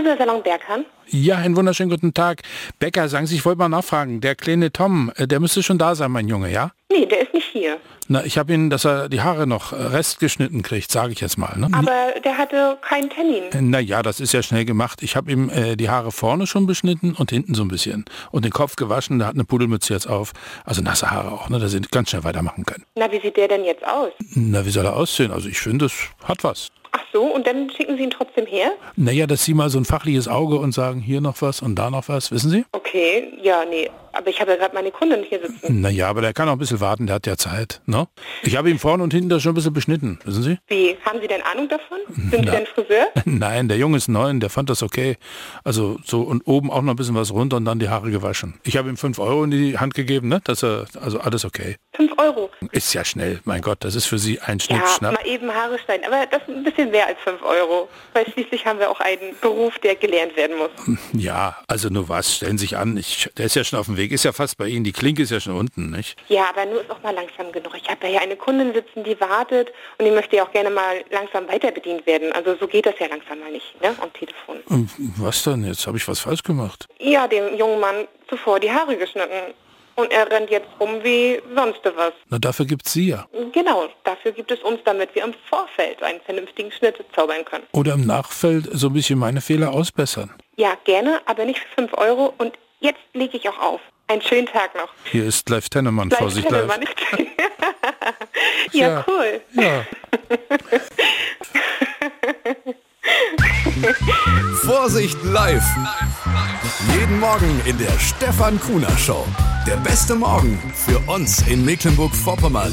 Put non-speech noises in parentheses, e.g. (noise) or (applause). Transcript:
Friseursalon Berghahn? Ja, einen wunderschönen guten Tag. Becker, sagen Sie, ich wollte mal nachfragen. Der kleine Tom, äh, der müsste schon da sein, mein Junge, ja? Nee, der ist nicht hier. Na, ich habe ihn, dass er die Haare noch äh, restgeschnitten kriegt, sage ich jetzt mal. Ne? Aber der hatte keinen Termin. Naja, das ist ja schnell gemacht. Ich habe ihm äh, die Haare vorne schon beschnitten und hinten so ein bisschen. Und den Kopf gewaschen, der hat eine Pudelmütze jetzt auf. Also nasse Haare auch, ne, dass sie ganz schnell weitermachen können. Na, wie sieht der denn jetzt aus? Na, wie soll er aussehen? Also ich finde, es hat was. So, und dann schicken Sie ihn trotzdem her? Naja, dass Sie mal so ein fachliches Auge und sagen, hier noch was und da noch was, wissen Sie? Okay, ja, nee. Aber ich habe ja gerade meine Kundin hier sitzen. Naja, aber der kann auch ein bisschen warten, der hat ja Zeit. Ne? Ich habe ihm vorne und hinten das schon ein bisschen beschnitten, wissen Sie? Wie, haben Sie denn Ahnung davon? Sind Sie Na. denn Friseur? (laughs) Nein, der Junge ist neun, der fand das okay. Also so und oben auch noch ein bisschen was runter und dann die Haare gewaschen. Ich habe ihm fünf Euro in die Hand gegeben, ne? Dass er, also alles okay. Fünf Euro. Ist ja schnell, mein Gott, das ist für Sie ein Ja, Schnipp, Schnapp. mal eben Haare schneiden. Aber das ist ein bisschen mehr als fünf Euro. Weil schließlich haben wir auch einen Beruf, der gelernt werden muss. Ja, also nur was, stellen Sie sich an, ich, der ist ja schon auf dem Weg, ist ja fast bei Ihnen, die Klinke ist ja schon unten, nicht? Ja, aber nur ist auch mal langsam genug. Ich habe ja eine Kundin sitzen, die wartet und die möchte ja auch gerne mal langsam weiter bedient werden. Also so geht das ja langsam mal nicht, ne, am Telefon. Und was denn jetzt? Habe ich was falsch gemacht? Ja, dem jungen Mann zuvor die Haare geschnitten. Und er rennt jetzt rum wie sonst was. Na, dafür gibt's Sie ja. Genau, dafür gibt es uns, damit wir im Vorfeld einen vernünftigen Schnitt zaubern können. Oder im Nachfeld so ein bisschen meine Fehler ausbessern. Ja, gerne, aber nicht für 5 Euro. Und jetzt lege ich auch auf. Einen schönen Tag noch. Hier ist Live Tennemann, Gleich Vorsicht kennen live. (laughs) ja, Ja. cool. Ja. (laughs) Vorsicht live. Jeden Morgen in der Stefan Kuhner Show. Der beste Morgen für uns in Mecklenburg-Vorpommern.